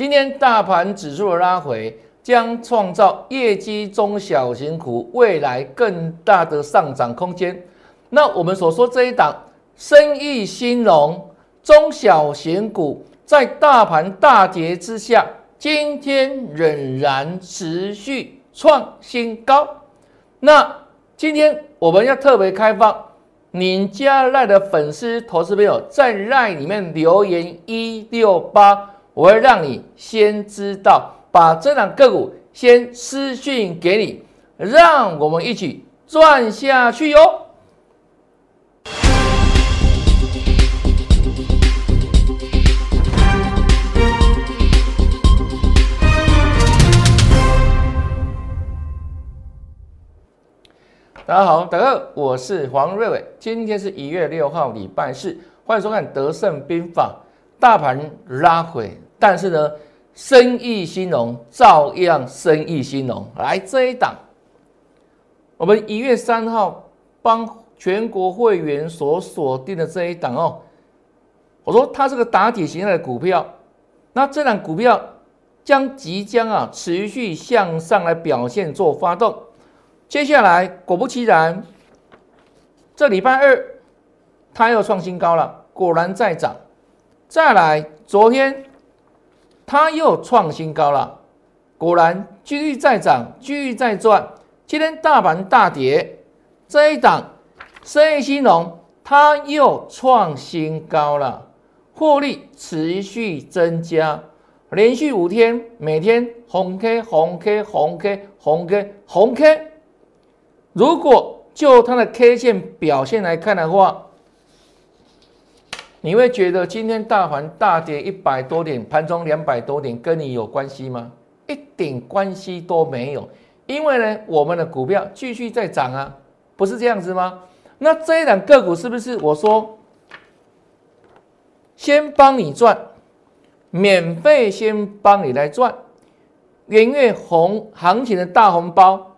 今天大盘指数的拉回，将创造业绩中小型股未来更大的上涨空间。那我们所说这一档生意兴隆中小型股，在大盘大跌之下，今天仍然持续创新高。那今天我们要特别开放。您加赖的粉丝、投资朋友在赖里面留言一六八，我会让你先知道，把这两个股先私讯给你，让我们一起赚下去哟。大家好，大家好，我是黄瑞伟。今天是一月六号，礼拜四，欢迎收看《德胜兵法》。大盘拉回，但是呢，生意兴隆，照样生意兴隆。来这一档，我们一月三号帮全国会员所锁定的这一档哦。我说它是个打底形态的股票，那这档股票将即将啊持续向上来表现做发动。接下来，果不其然，这礼拜二它又创新高了，果然在涨。再来，昨天它又创新高了，果然继续在涨，继续在赚。今天大盘大跌，这一档生意兴隆，它又创新高了，获利持续增加，连续五天，每天红 K 红 K 红 K 红 K 红 K。如果就它的 K 线表现来看的话，你会觉得今天大盘大跌一百多点，盘中两百多点，跟你有关系吗？一点关系都没有。因为呢，我们的股票继续在涨啊，不是这样子吗？那这一档个股是不是我说先帮你赚，免费先帮你来赚，元月红行情的大红包？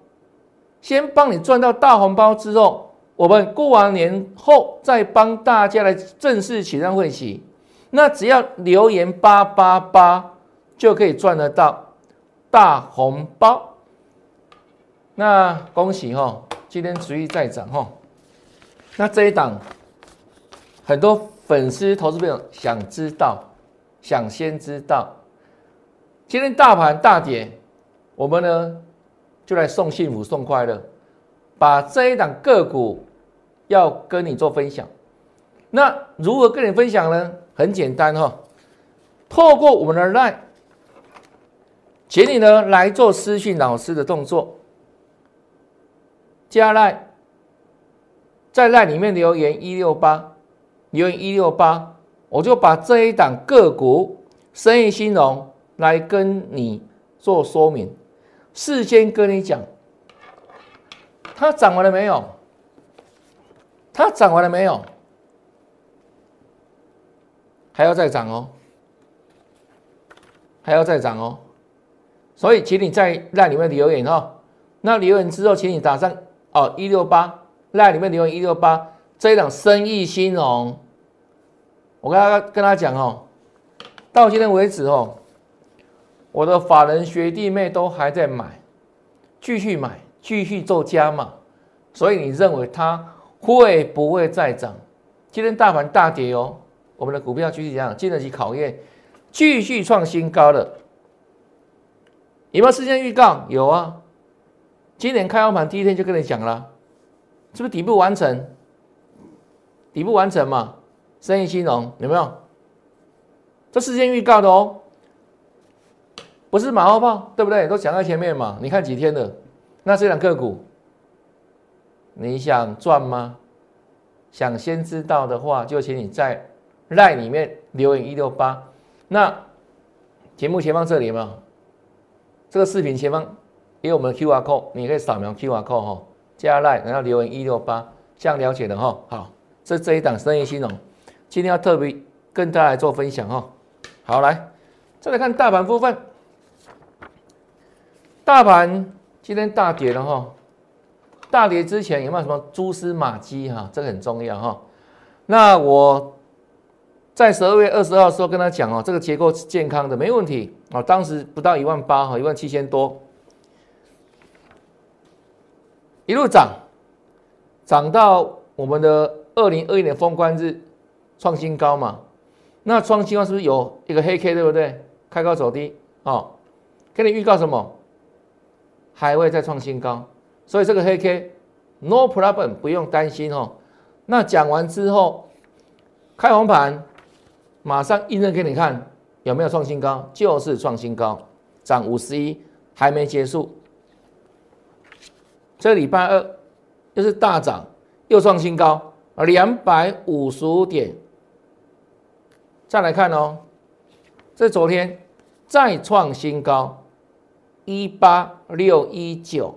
先帮你赚到大红包之后，我们过完年后再帮大家来正式启动会期。那只要留言八八八就可以赚得到大红包。那恭喜哈，今天持续在涨哈。那这一档很多粉丝、投资朋友想知道，想先知道，今天大盘大跌，我们呢？就来送幸福送快乐，把这一档个股要跟你做分享。那如何跟你分享呢？很简单哈，透过我们的 line，请你呢来做私讯老师的动作，加 line，在 line 里面留言一六八，留言一六八，我就把这一档个股生意兴隆来跟你做说明。事先跟你讲，它涨完了没有？它涨完了没有？还要再涨哦，还要再涨哦。所以，请你在那里面留言哦。那留言之后，请你打上哦一六八，那里面留言一六八，这一档生意兴隆。我跟他跟他讲哦，到今天为止哦。我的法人学弟妹都还在买，继续买，继续做加码，所以你认为它会不会再涨？今天大盘大跌哦，我们的股票继续怎样经得起考验，继续创新高了。有没有事先预告？有啊，今年开盘第一天就跟你讲了，是不是底部完成？底部完成嘛，生意兴隆有没有？这事先预告的哦。不是马后炮，对不对？都讲在前面嘛。你看几天的，那这两个股，你想赚吗？想先知道的话，就请你在赖里面留言一六八。那节目前方这里嘛，这个视频前方也有我们的 Q R code，你可以扫描 Q R code 哈，加赖，然后留言一六八，这样了解的哈。好，这这一档生意兴隆，今天要特别跟大家来做分享哈。好，来再来看大盘部分。大盘今天大跌了哈，大跌之前有没有什么蛛丝马迹哈？这个很重要哈。那我在十二月二十号时候跟他讲哦，这个结构是健康的，没问题啊。当时不到一万八哈，一万七千多，一路涨，涨到我们的二零二一年封关日创新高嘛。那创新高是不是有一个黑 K 对不对？开高走低哦，给你预告什么？还会再创新高，所以这个黑 K no problem，不用担心哦。那讲完之后，开红盘，马上印证给你看有没有创新高，就是创新高，涨五十一，还没结束。这礼拜二又是大涨，又创新高啊，两百五十五点。再来看哦，这昨天再创新高，一八六一九。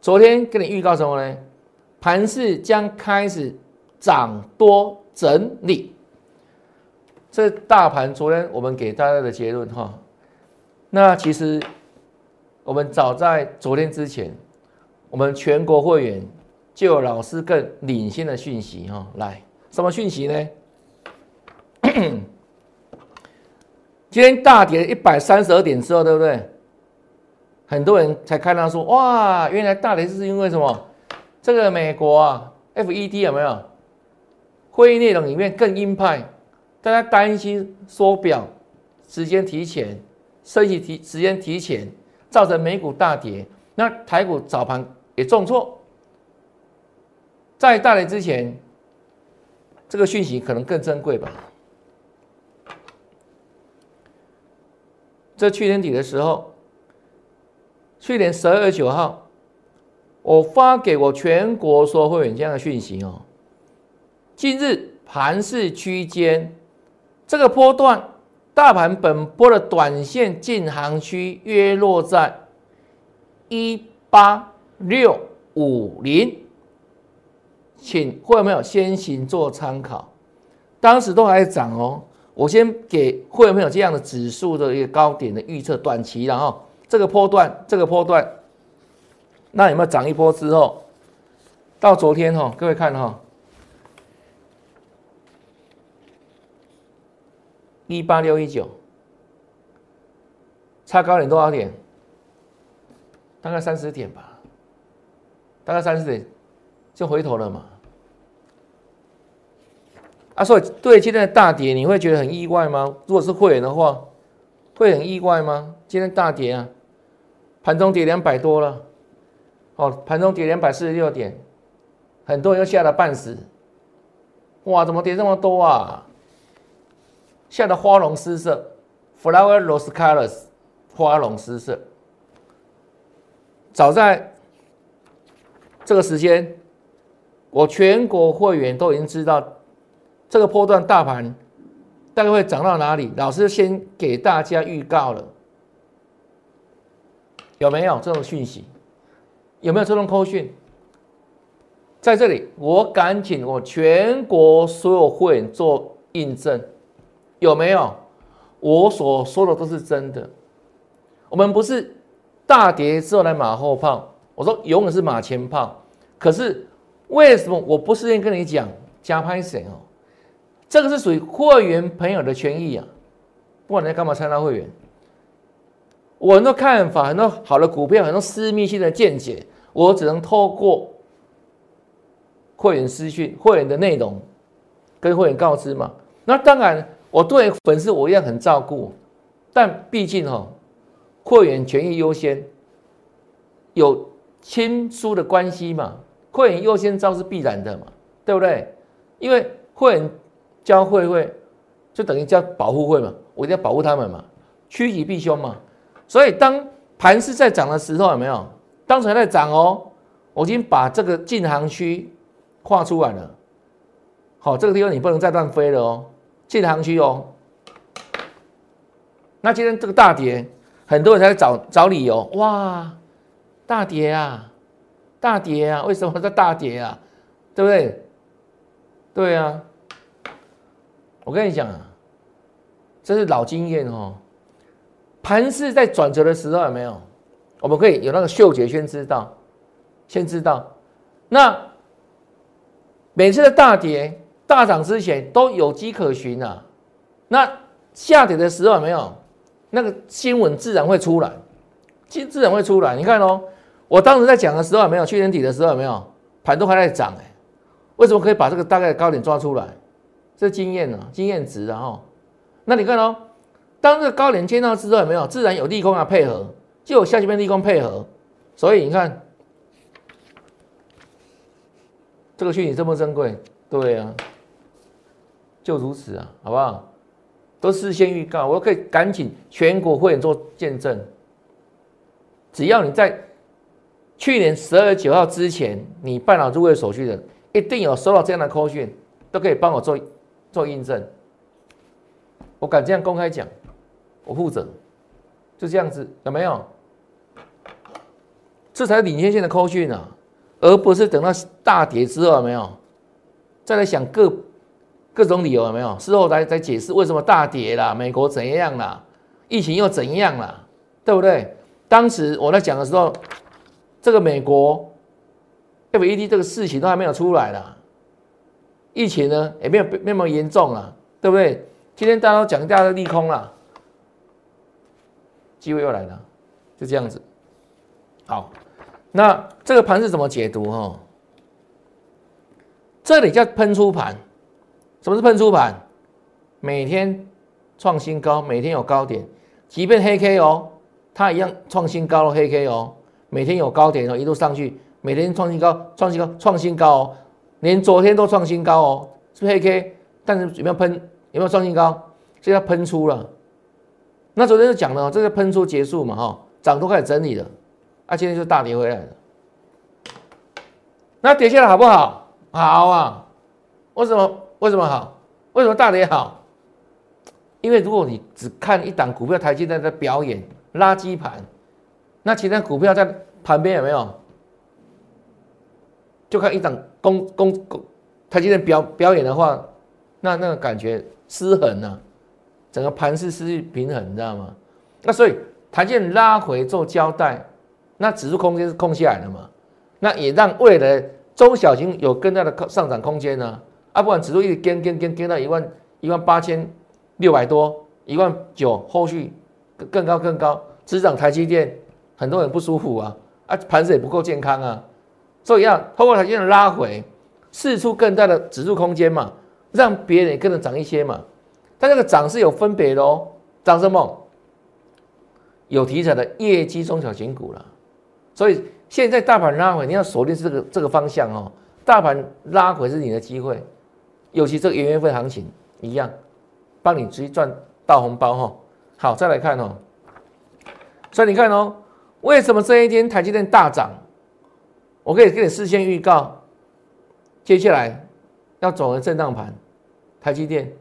昨天跟你预告什么呢？盘势将开始涨多整理。这大盘昨天我们给大家的结论哈，那其实我们早在昨天之前，我们全国会员就有老师更领先的讯息哈，来什么讯息呢？今天大跌一百三十二点之后，对不对？很多人才看到说，哇，原来大跌是因为什么？这个美国啊，FED 有没有会议内容里面更鹰派？大家担心缩表时间提前，升息提时间提前，造成美股大跌。那台股早盘也重挫，在大跌之前，这个讯息可能更珍贵吧。这去年底的时候，去年十二月九号，我发给我全国所有会员这样的讯息哦。近日盘市区间，这个波段大盘本波的短线进行区约落在一八六五零，请会有没有先行做参考？当时都还在涨哦。我先给会有没有这样的指数的一个高点的预测，短期然后这个波段，这个波段，那有没有涨一波之后，到昨天哈，各位看哈，一八六一九，差高点多少点？大概三十点吧，大概三十点就回头了嘛。啊，所以对今天的大跌，你会觉得很意外吗？如果是会员的话，会很意外吗？今天大跌啊，盘中跌两百多了，哦，盘中跌两百四十六点，很多人又吓得半死。哇，怎么跌这么多啊？吓得花容失色，flower rose colors，花容失色。早在这个时间，我全国会员都已经知道。这个波段大盘大概会涨到哪里？老师先给大家预告了，有没有这种讯息？有没有这种扣讯？在这里，我敢请我全国所有会员做印证，有没有？我所说的都是真的。我们不是大跌之后来马后炮，我说永远是马前炮。可是为什么我不是先跟你讲加拍谁哦？这个是属于会员朋友的权益啊，不管你在干嘛参加会员，我很多看法，很多好的股票，很多私密性的见解，我只能透过会员私讯、会员的内容跟会员告知嘛。那当然，我对粉丝我一样很照顾，但毕竟哈，会员权益优先，有亲疏的关系嘛，会员优先招是必然的嘛，对不对？因为会员。交会会就等于叫保护会嘛，我一定要保护他们嘛，趋吉避凶嘛。所以当盘势在涨的时候，有没有？当时还在涨哦，我已经把这个进行区画出来了。好，这个地方你不能再乱飞了哦，进行区哦。那今天这个大跌，很多人在找找理由，哇，大跌啊，大跌啊，为什么在大跌啊？对不对？对啊。我跟你讲啊，这是老经验哦。盘势在转折的时候有没有？我们可以有那个嗅觉先知道，先知道。那每次的大跌、大涨之前都有迹可循啊。那下跌的时候有没有那个新闻自然会出来，自自然会出来。你看哦，我当时在讲的时候有没有？去年底的时候有没有？盘都还在涨哎，为什么可以把这个大概的高点抓出来？这经验呢，经验值然后，那你看哦，当这个高点见到之后有没有？自然有利空啊配合，就有下级边利空配合，所以你看这个虚拟这么珍贵，对啊，就如此啊，好不好？都事先预告，我可以赶紧全国会员做见证。只要你在去年十二月九号之前，你办好入会手续的，一定有收到这样的 call 讯，都可以帮我做做印证。我敢这样公开讲，我负责，就这样子，有没有？这才是领先线的 call 讯啊，而不是等到大跌之后，有没有？再来想各。各种理由有没有？事后来再解释为什么大跌啦？美国怎样啦？疫情又怎样啦？对不对？当时我在讲的时候，这个美国 FED 这个事情都还没有出来啦，疫情呢也没有那么严重啊，对不对？今天大家都讲大家的利空了，机会又来了，就这样子。好，那这个盘是怎么解读？哈，这里叫喷出盘。什么是喷出盘？每天创新高，每天有高点，即便黑 K 哦，它一样创新高了黑 K 哦，每天有高点哦，一路上去，每天创新高，创新高，创新高哦，连昨天都创新高哦，是不是黑 K？但是有没有喷？有没有创新高？所以它喷出了。那昨天就讲了，这个喷出结束嘛，哈，涨都开始整理了，啊，今天就大跌回来了。那跌下来好不好？好啊，为什么？为什么好？为什么大跌好？因为如果你只看一档股票，台积电在表演垃圾盘，那其他股票在旁边有没有？就看一档公公公台积电表表演的话，那那个感觉失衡啊，整个盘势失去平衡，你知道吗？那所以台积电拉回做交代，那指数空间是空下来的嘛？那也让未来中小型有更大的上涨空间呢？啊，不管指数一直跟跟跟跟到一万一万八千六百多，一万九，后续更高更高，只涨台积电，很多人不舒服啊，啊，盘子也不够健康啊，所以要通过台积电拉回，试出更大的指数空间嘛，让别人也跟着涨一些嘛，但这个涨是有分别的哦，涨什么？有题材的业绩中小型股了，所以现在大盘拉回，你要锁定这个这个方向哦，大盘拉回是你的机会。尤其这个元月份行情一样，帮你直接赚大红包哈。好，再来看哦。所以你看哦，为什么这一天台积电大涨？我可以给你事先预告，接下来要走的震荡盘，台积电，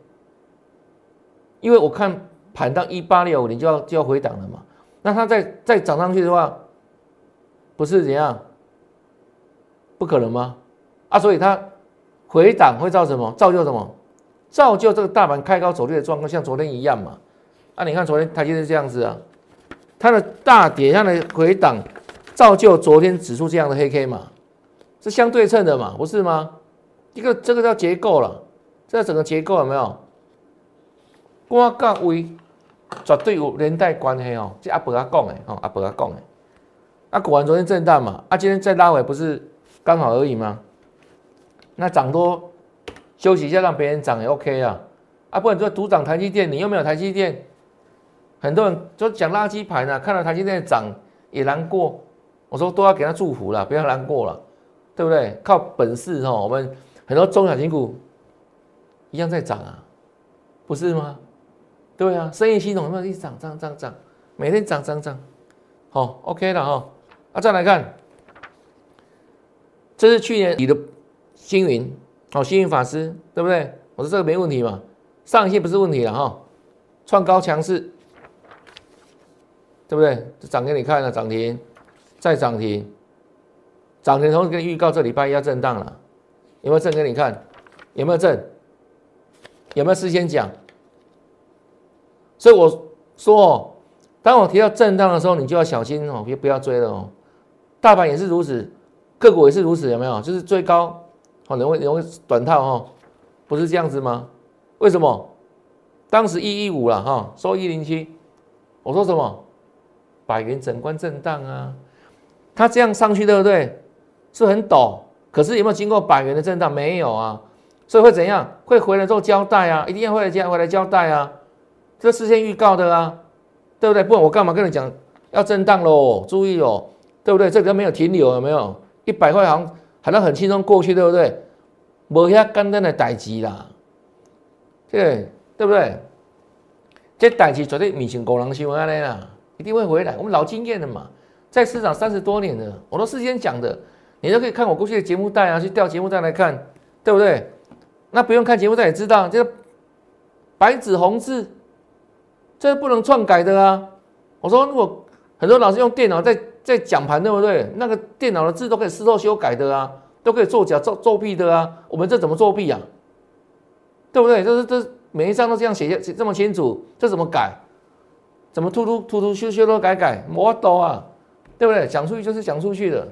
因为我看盘到一八六，五零就要就要回档了嘛。那它再再涨上去的话，不是怎样？不可能吗？啊，所以它。回档会造什么？造就什么？造就这个大盘开高走低的状况，像昨天一样嘛？啊，你看昨天台积电这样子啊，它的大跌，它的回档，造就昨天指数这样的黑 K 嘛？是相对称的嘛？不是吗？一个这个叫结构了，这整个结构有没有？我各位绝对有连带关系哦，这阿伯阿讲的哦，阿伯阿讲的。啊，果然昨天震荡嘛，啊，今天再拉回不是刚好而已吗？那涨多休息一下，让别人涨也 OK 啊，啊，不然说独涨台积电，你又没有台积电，很多人就讲垃圾盘啊，看到台积电涨也难过，我说都要给他祝福了，不要难过了，对不对？靠本事哦，我们很多中小型股一样在涨啊，不是吗？对啊，生意系统有没有一直涨涨涨涨，每天涨涨涨，好 OK 了哈，啊，再来看，这是去年你的。星云，好，星云法师，对不对？我说这个没问题嘛，上线不是问题了哈，创高强势，对不对？涨给你看了，涨停，再涨停，涨停同时跟你预告这礼拜要震荡了，有没有震给你看？有没有震？有没有事先讲？所以我说，当我提到震荡的时候，你就要小心哦，别不要追了哦。大盘也是如此，个股也是如此，有没有？就是追高。哦，容易容易短套哈，不是这样子吗？为什么？当时一一五了哈，收一零七，我说什么？百元整关震荡啊，它这样上去对不对？是很陡，可是有没有经过百元的震荡？没有啊，所以会怎样？会回来做交代啊，一定要回来交回来交代啊，这事先预告的啊，对不对？不然我干嘛跟你讲要震荡喽？注意哦，对不对？这个没有停留，有没有？一百块行好像很轻松过去，对不对？无遐简单的代志啦，对对不对？这代志绝对米成狗狼想安尼啦，一定会回来。我们老经验的嘛，在市场三十多年了，我都事先讲的。你都可以看我过去的节目带啊，去调节目带来看，对不对？那不用看节目带也知道，这个白纸红字，这不能篡改的啊。我说，如果很多老师用电脑在在讲盘，对不对？那个电脑的字都可以事后修改的啊，都可以作假、作作弊的啊。我们这怎么作弊啊？对不对？这是这每一张都这样写写这么清楚，这怎么改？怎么突突突突修修都改改，我都啊，对不对？讲出去就是讲出去的。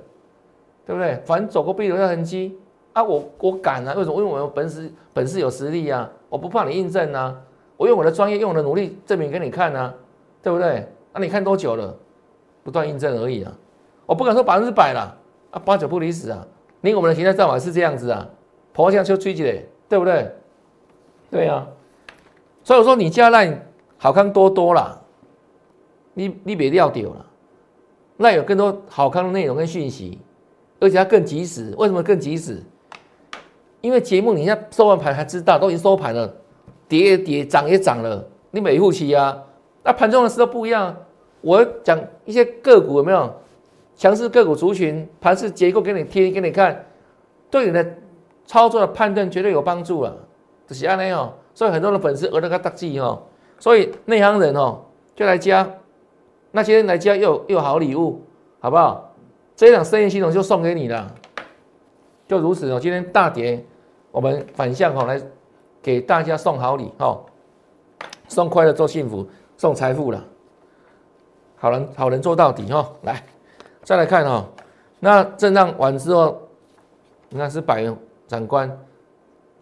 对不对？反正走过必留下痕迹啊！我我敢啊！为什么？因为我有本事，本事有实力啊！我不怕你印证啊！我用我的专业，用我的努力证明给你看啊！对不对？那你看多久了？不断印证而已啊！我不敢说百分之百了啊，八九不离十啊！你我们的形态战法是这样子啊，破向就追起来，对不对？对啊！所以我说你加赖好看多多啦，你你别掉掉了，那有更多好看的内容跟讯息。而且它更及时，为什么更及时？因为节目你现在收完盘还知道，都已经收盘了，跌也跌，涨也涨了，你每户期啊？那盘中的时候不一样，我讲一些个股有没有强势个股族群盘势结构给你贴给你看，对你的操作的判断绝对有帮助啊！就是安尼哦，所以很多的粉丝额那个大记哦，所以内行人哦就来加，那今天来加又又好礼物，好不好？这一档生意系统就送给你了，就如此哦。今天大跌，我们反向哈来给大家送好礼哦，送快乐做幸福，送财富了。好人好人做到底哈，来再来看哈，那震荡完之后，你看是百元长官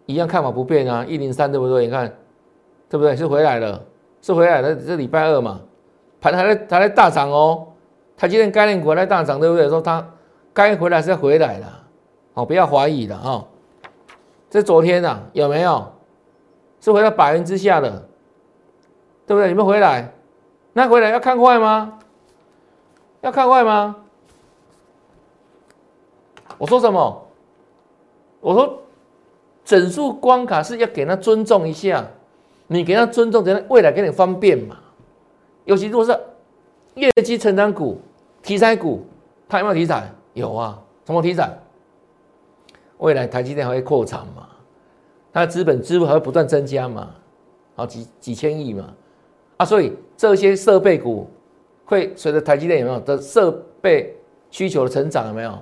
一样看法不变啊，一零三对不对？你看对不对？是回来了，是回来了。这礼拜二嘛，盘还在还在大涨哦。台积电概念股在大涨，对不对？说它该回来是要回来了，哦，不要怀疑了哦。这昨天啊，有没有是回到百元之下的，对不对？有没有回来？那回来要看坏吗？要看坏吗？我说什么？我说整数关卡是要给他尊重一下，你给他尊重，等未来给你方便嘛。尤其如果是。业绩成长股、题材股，它有没有题材？有啊，什么题材？未来台积电还会扩产嘛？它的资本支付还会不断增加嘛？好几几千亿嘛？啊，所以这些设备股会随着台积电有没有的设备需求的成长有没有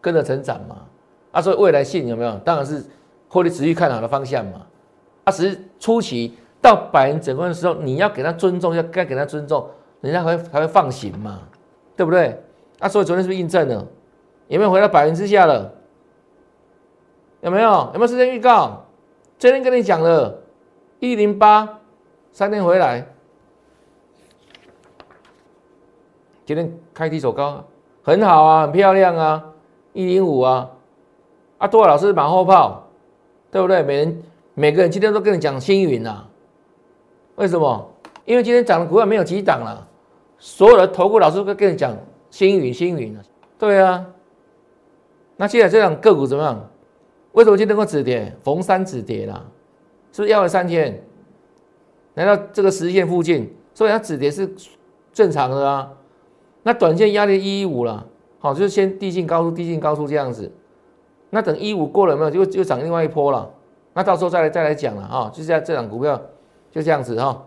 跟着成长嘛？啊，所以未来性有没有？当然是获利持续看好的方向嘛？啊，只是初期到百人整关的时候，你要给他尊重，要该给他尊重。人家还会还会放行嘛，对不对？啊，所以昨天是不是印证了？有没有回到百元之下了？有没有？有没有时间预告？昨天跟你讲了，一零八三天回来，今天开低走高，很好啊，很漂亮啊，一零五啊，啊，多老师马后炮，对不对？每人每个人今天都跟你讲星云啊，为什么？因为今天涨的股票没有几档了。所有的投顾老师都跟你讲星云星云对啊。那现在这样个股怎么样？为什么今天能够止跌？逢三止跌啦，是不是要了三天？来到这个十线附近，所以它止跌是正常的啊。那短线压力一一五了，好，就是先递进高速，递进高速这样子。那等一五过了没有？就就涨另外一波了。那到时候再来再来讲了啊，就是在这档股票就这样子哈。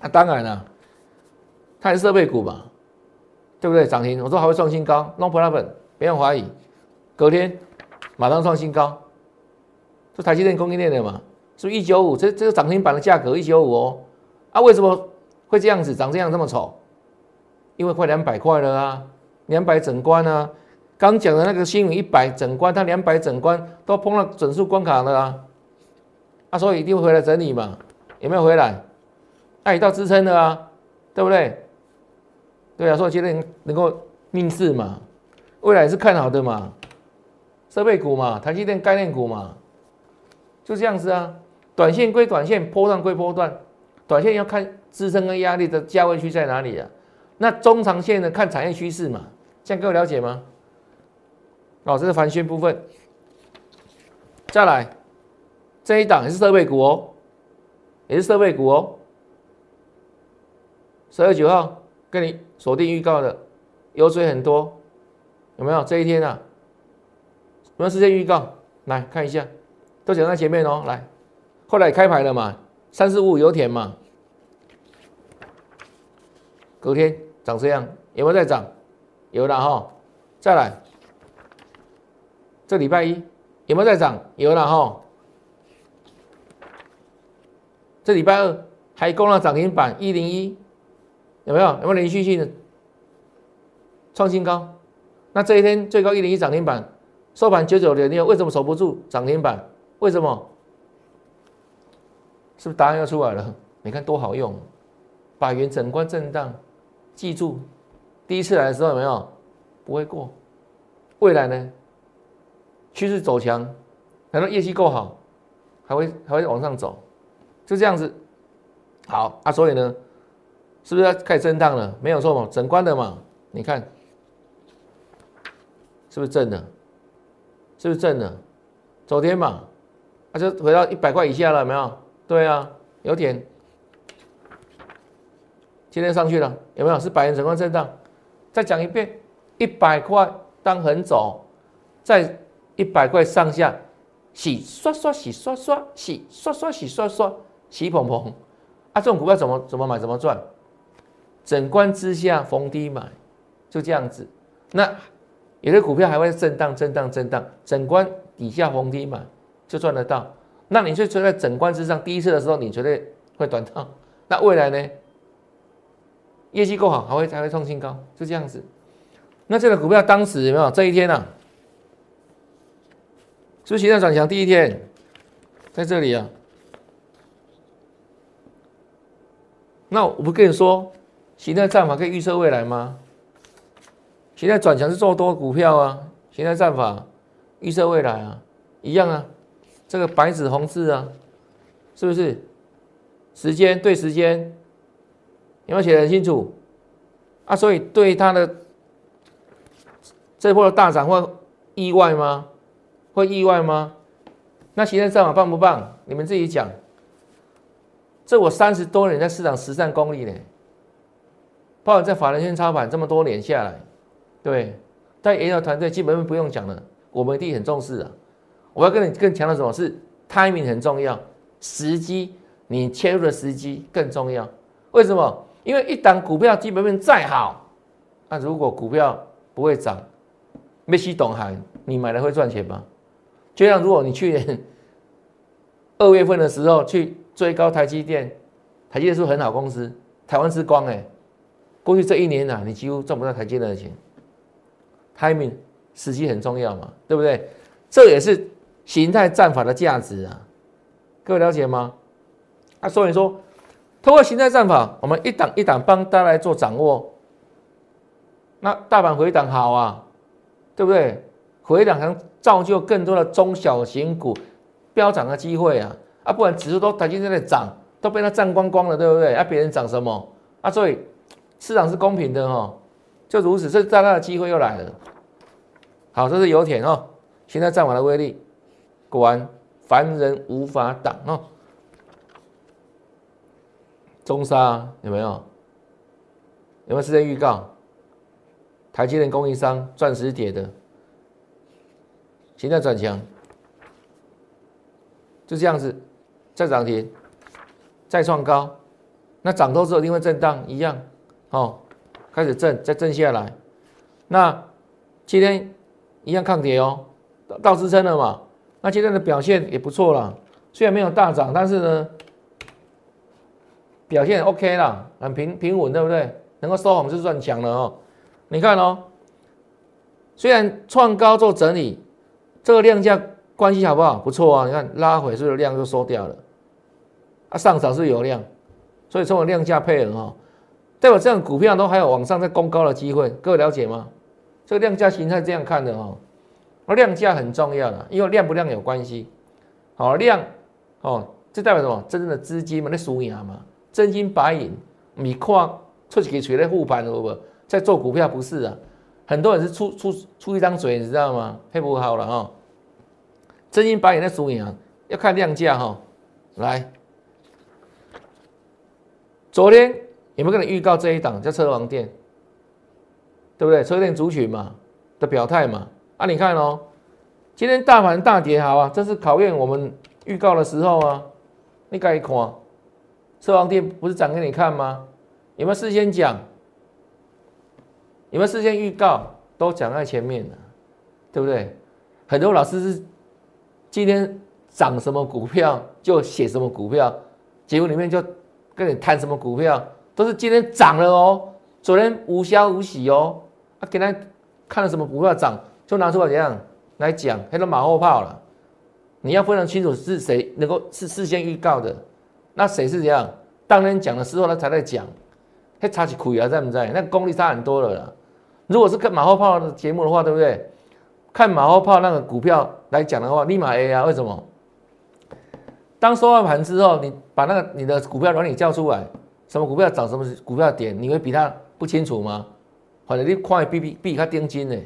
那当然了。它是设备股嘛，对不对？涨停，我说还会创新高，no problem，不用怀疑。隔天马上创新高，是台积电供应链的嘛？是不一九五？这这个涨停板的价格一九五哦。啊，为什么会这样子长这样这么丑？因为快两百块了啊，两百整关啊。刚讲的那个新闻一百整关，它两百整关都碰到整数关卡了啊。啊，所以一定会回来整理嘛？有没有回来？爱到支撑的啊，对不对？对啊，所以今天能够逆势嘛，未来是看好的嘛，设备股嘛，台积电概念股嘛，就这样子啊。短线归短线，波段归波段，短线要看支撑跟压力的价位区在哪里啊？那中长线呢？看产业趋势嘛，这样各位了解吗？哦，这是凡轩部分。再来，这一档也是设备股哦，也是设备股哦。十月九号跟你锁定预告的，油水很多，有没有？这一天啊，有没有时间预告？来看一下，都讲在前面哦。来，后来开牌了嘛，三四五油田嘛，隔天涨这样，有没有在涨？有了哈。再来，这礼拜一。有没有在涨？有了哈。这礼拜二还攻了涨停板一零一，有没有？有没有连续性的创新高？那这一天最高一零一涨停板，收盘九九点六，为什么守不住涨停板？为什么？是不是答案要出来了？你看多好用，百元整关震荡，记住，第一次来的时候有没有？不会过，未来呢？趋势走强，难道业绩够好，还会还会往上走，就这样子。好啊，所以呢，是不是要开始震荡了？没有错嘛，整关的嘛。你看，是不是正的？是不是正的？昨天嘛，它就回到一百块以下了，没有？对啊，有点。今天上去了，有没有？是百元整关震荡。再讲一遍，一百块当横走，在。一百块上下，洗刷刷，洗刷刷，洗刷刷，洗刷刷，洗蓬蓬啊！这种股票怎么怎么买怎么赚？整关之下逢低买，就这样子。那有的股票还会震荡、震荡、震荡，整关底下逢低买就赚得到。那你就追在整关之上，第一次的时候你绝对会短套。那未来呢？业绩够好，还会还会创新高，就这样子。那这个股票当时有没有这一天呢？是不是形态转强第一天，在这里啊？那我不跟你说，形态战法可以预测未来吗？现在转强是做多股票啊，形态战法预测未来啊，一样啊。这个白纸红字啊，是不是？时间对时间，有没有写的很清楚？啊，所以对它的这波的大涨会意外吗？会意外吗？那形态战法棒不棒？你们自己讲。这我三十多年在市场实战功力呢，包括在法人圈操盘这么多年下来，对，但研究团队基本上不用讲了，我们一定很重视啊。我要跟你更强调什么是 timing 很重要，时机你切入的时机更重要。为什么？因为一档股票基本面再好，那如果股票不会涨，没西懂行，你买了会赚钱吗？就像如果你去年 二月份的时候去追高台积电，台积电是很好公司，台湾之光哎，过去这一年呐，你几乎赚不到台积电的钱。Timing 时机很重要嘛，对不对？这也是形态战法的价值啊，各位了解吗？啊，所以说，通过形态战法，我们一档一档帮大家来做掌握。那大盘回档好啊，对不对？回档能造就更多的中小型股飙涨的机会啊！啊，不然指数都台积电在涨，都被它占光光了，对不对？啊，别人涨什么啊？所以市场是公平的哈，就如此，这大大的机会又来了。好，这是油田哦，现在占完了威力，果然凡人无法挡哦。中沙有没有？有没有时间预告？台积电供应商钻石铁的。现在转强，就这样子，再涨停，再创高，那涨多之后一定会震荡，一样，哦，开始震，再震下来，那今天一样抗跌哦，到支撑了嘛，那今天的表现也不错了，虽然没有大涨，但是呢，表现 OK 啦，很平平稳，对不对？能够收红就算强了哦，你看哦，虽然创高做整理。这个量价关系好不好？不错啊，你看拉回是不是量就收掉了？啊，上涨是有量，所以称为量价配合哦。代表这样股票都还有往上再攻高的机会，各位了解吗？这个量价形态这样看的哈，而量价很重要的，因为量不量有关系。好量哦，这代表什么？真正的资金嘛，那输赢嘛，真金白银，你看出去给谁来护盘，好不？在做股票不是啊，很多人是出出出一张嘴，你知道吗？太不好了哈，真金白银在输赢，要看量价哈。来，昨天有没有跟你预告这一档叫车王店？对不对？车店族群嘛的表态嘛，啊，你看哦，今天大盘大跌，好啊，这是考验我们预告的时候啊。你该看，车王店不是涨给你看吗？有没有事先讲？有没有事先预告？都讲在前面了，对不对？很多老师是今天涨什么股票就写什么股票，节目里面就跟你谈什么股票，都是今天涨了哦，昨天无消无息哦。啊给他看了什么股票涨，就拿出来怎样来讲，黑都马后炮了。你要非常清楚是谁能够是事先预告的，那谁是怎样当天讲的时候他才在讲，还差起苦啊在不在？那功力差很多了啦。如果是看马后炮的节目的话，对不对？看马后炮那个股票来讲的话，立马 A 啊？为什么？当收完盘之后，你把那个你的股票软体叫出来，什么股票涨，什么股票跌，你会比他不清楚吗？或者你看比比比它定金呢？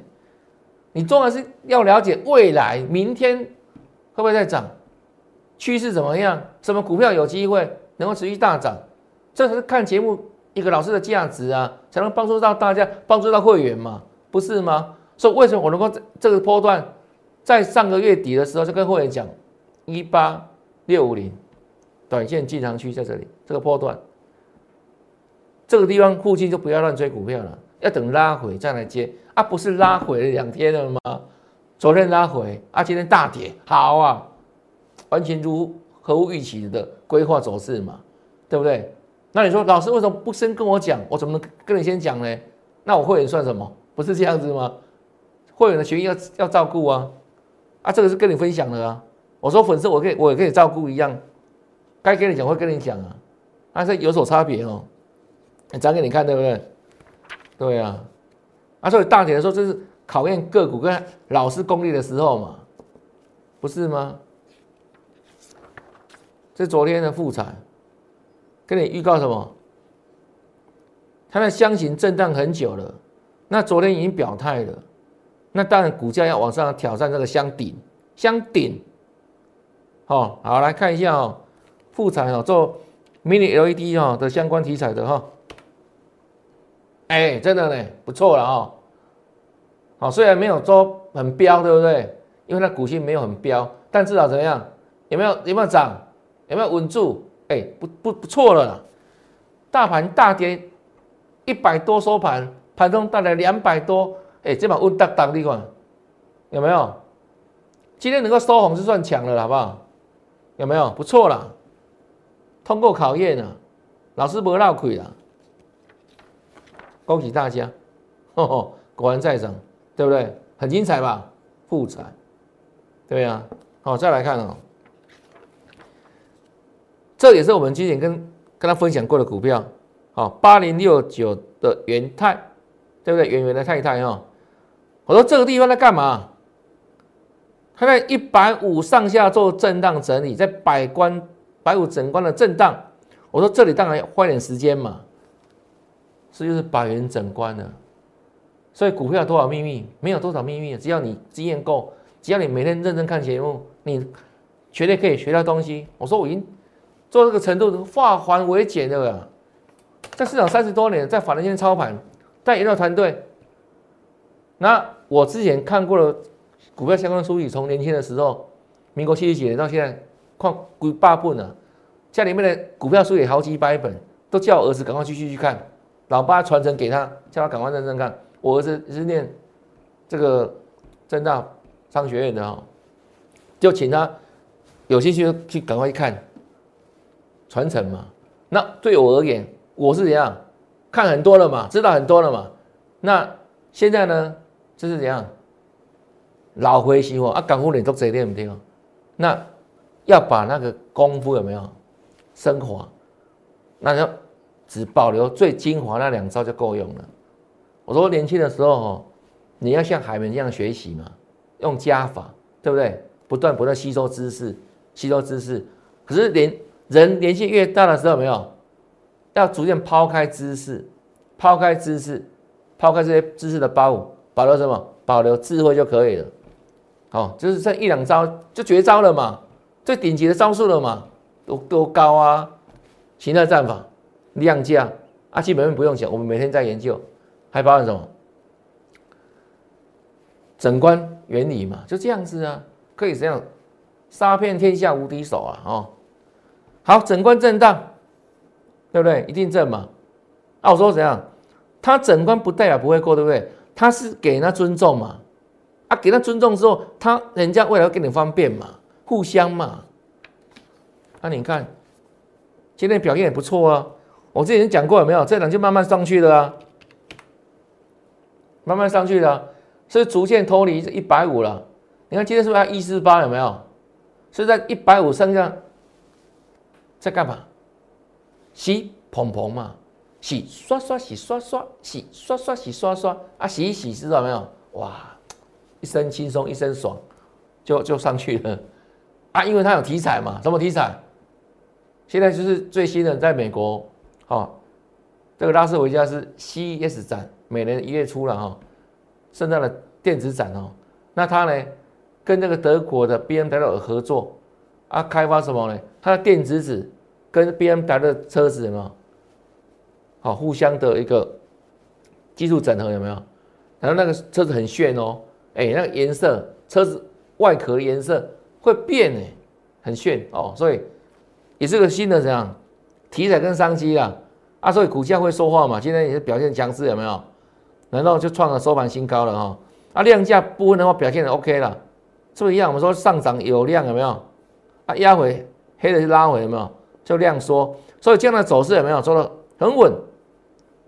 你重要是要了解未来明天会不会再涨，趋势怎么样？什么股票有机会能够持续大涨？这才是看节目一个老师的价值啊，才能帮助到大家，帮助到会员嘛，不是吗？所以为什么我能够这个波段在上个月底的时候就跟会员讲，一八六五零短线进场区在这里，这个波段这个地方附近就不要乱追股票了。要等拉回再来接啊，不是拉回了两天了吗？昨天拉回啊，今天大跌，好啊，完全如合乎预期的规划走势嘛，对不对？那你说老师为什么不先跟我讲？我怎么能跟你先讲呢？那我会员算什么？不是这样子吗？会员的权益要要照顾啊，啊，这个是跟你分享的啊。我说粉丝，我可以我也可以照顾一样，该跟你讲会跟你讲啊，但是有所差别哦，讲给你看，对不对？对啊，啊，所以大跌的时候，这是考验个股跟老师功力的时候嘛，不是吗？这昨天的复产，跟你预告什么？它的箱型震荡很久了，那昨天已经表态了，那当然股价要往上挑战这个箱顶，箱顶。好，好来看一下哦，复产哦，做 mini LED 哦的相关题材的哈。哎，真的呢，不错了哦。好，虽然没有说很标，对不对？因为它股性没有很标，但至少怎么样？有没有有没有涨？有没有稳住？哎，不不不错了啦。大盘大跌一百多收盘，盘中大概两百多，哎，这把稳当当的款有没有？今天能够收红就算强了，好不好？有没有？不错了，通过考验了，老师不会闹亏了。恭喜大家，果然在涨，对不对？很精彩吧？复彩，对呀。好，再来看哦，这也是我们之前跟跟他分享过的股票，好，八零六九的元泰，对不对？圆圆的太太哈，我说这个地方在干嘛？它在一百五上下做震荡整理，在百关百五整关的震荡，我说这里当然要花点时间嘛。这就是百元整关了，所以股票多少秘密？没有多少秘密，只要你经验够，只要你每天认真看节目，你绝对可以学到东西。我说我已经做这个程度，化繁为简的了。在市场三十多年，在法人间操盘，带研究团队。那我之前看过的股票相关书籍，从年轻的时候，民国七十几年到现在，看几百本了，家里面的股票书也好几百本，都叫我儿子赶快继续去看。老爸传承给他，叫他赶快认真看。我儿子是念这个正大商学院的哈，就请他有兴趣去赶快去看传承嘛。那对我而言，我是怎样看很多了嘛，知道很多了嘛。那现在呢，这是怎样老回西货啊？港股你都这点不听那要把那个功夫有没有升华？那就只保留最精华那两招就够用了。我说年轻的时候哦，你要像海绵一样学习嘛，用加法，对不对？不断不断吸收知识，吸收知识。可是年人年纪越大的时候，没有要逐渐抛开知识，抛开知识，抛开这些知识的包袱，保留什么？保留智慧就可以了。好，就是这一两招就绝招了嘛，最顶级的招数了嘛，多多高啊！形态战法、量价啊，基本面不用讲，我们每天在研究，还包含什么？整观原理嘛，就这样子啊，可以这样杀遍天下无敌手啊！哦，好，整观震荡，对不对？一定正嘛？啊，我说怎样？他整观不代表不会过，对不对？他是给人家尊重嘛？啊，给他尊重之后，他人家未来会给你方便嘛，互相嘛。那你看，今天表现也不错啊。我之前讲过有没有？这两就慢慢上去了啊，慢慢上去了，是逐渐脱离一百五了。你看今天是不是要一四八？有没有？是在一百五上下，在干嘛？洗蓬蓬嘛，洗刷刷洗刷刷洗刷刷洗刷刷啊，洗一洗知道没有？哇！一身轻松，一身爽，就就上去了啊！因为它有题材嘛，什么题材？现在就是最新的，在美国，哦，这个拉斯维加斯 CES 展，每年一月初了哈，圣诞的电子展哦。那它呢，跟这个德国的 BMW 合作啊，开发什么呢？它的电子纸跟 BMW 的车子有没有？好，互相的一个技术整合有没有？然后那个车子很炫哦。哎，那个颜色，车子外壳的颜色会变哎，很炫哦，所以也是个新的怎样题材跟商机啊啊，所以股价会说话嘛，今天也是表现强势，有没有？难道就创了收盘新高了哈？啊，量价部分的话表现的 OK 了，是不是一样？我们说上涨有量有没有？啊，压回黑的拉回有没有？就量缩，所以这样的走势有没有？做的很稳，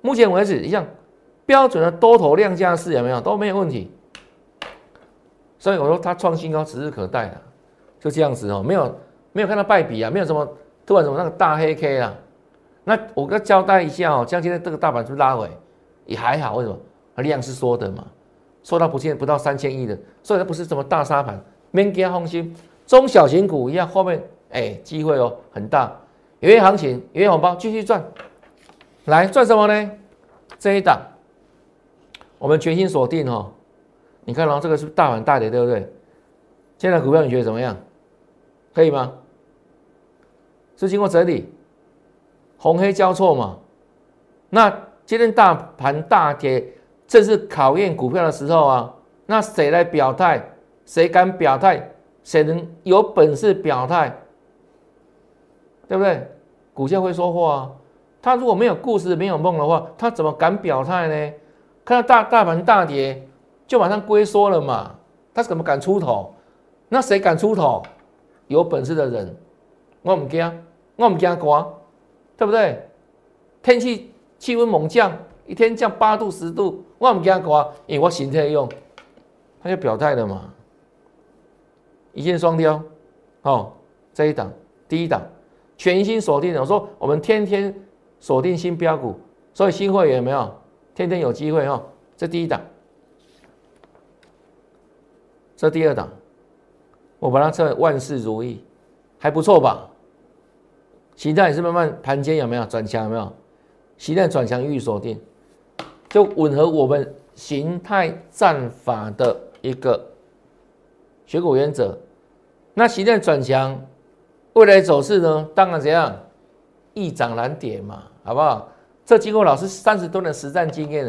目前为止一样标准的多头量价势有没有？都没有问题。所以我说它创新高指日可待了，就这样子哦，没有没有看到败笔啊，没有什么突然什么那个大黑 K 啊。那我跟交代一下哦，像今天这个大盘是不是拉回，也还好，为什么？量是缩的嘛，缩到不见不到三千亿的，所以它不是什么大沙盘，免惊放心，中小型股一样，后面哎机会哦很大，有些行情有些红包继续赚，来赚什么呢？这一档我们全新锁定哦。你看哦，这个是大盘大跌，对不对？现在股票你觉得怎么样？可以吗？是经过整理，红黑交错嘛？那今天大盘大跌，正是考验股票的时候啊。那谁来表态？谁敢表态？谁能有本事表态？对不对？股价会说话啊。他如果没有故事、没有梦的话，他怎么敢表态呢？看到大大盘大跌。就马上龟缩了嘛？他怎么敢出头？那谁敢出头？有本事的人，我唔惊，我唔惊刮，对不对？天气气温猛降，一天降八度十度，我唔惊刮，因为我身体用，他就表态了嘛。一箭双雕，哦，这一档第一档全新锁定的，我说我们天天锁定新标股，所以新会员没有？天天有机会哈，这第一档。这第二档，我把它称为万事如意，还不错吧？形态也是慢慢盘间有没有转强？有没有？形态转强预锁定，就吻合我们形态战法的一个选股原则。那形态转强，未来走势呢？当然怎样？易涨难跌嘛，好不好？这经过老师三十多年实战经验，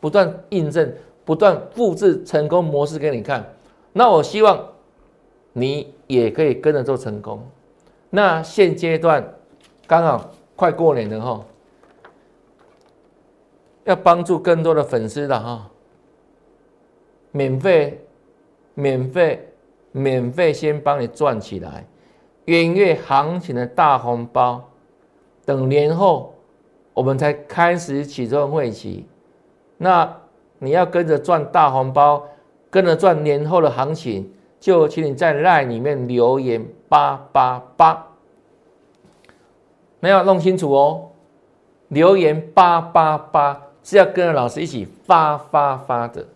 不断印证，不断复制成功模式给你看。那我希望你也可以跟着做成功。那现阶段刚好快过年了哈，要帮助更多的粉丝的哈，免费、免费、免费先帮你赚起来，元月行情的大红包，等年后我们才开始启动会期。那你要跟着赚大红包。跟着赚年后的行情，就请你在赖里面留言八八八，没有弄清楚哦。留言八八八是要跟着老师一起发发发的。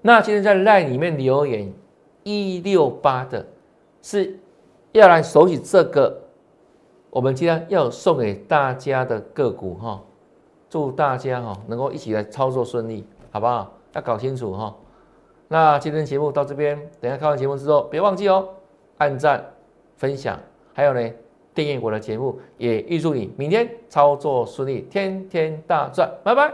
那今天在赖里面留言一六八的，是要来收取这个，我们今天要送给大家的个股哈，祝大家哈能够一起来操作顺利，好不好？要搞清楚哈。那今天节目到这边，等下看完节目之后，别忘记哦，按赞、分享，还有呢，订阅我的节目，也预祝你明天操作顺利，天天大赚，拜拜。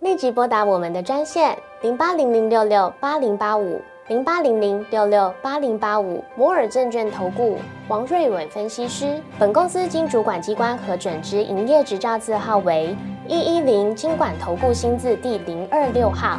立即拨打我们的专线零八零零六六八零八五零八零零六六八零八五摩尔证券投顾王瑞伟分析师。本公司经主管机关核准之营业执照字号为一一零金管投顾新字第零二六号。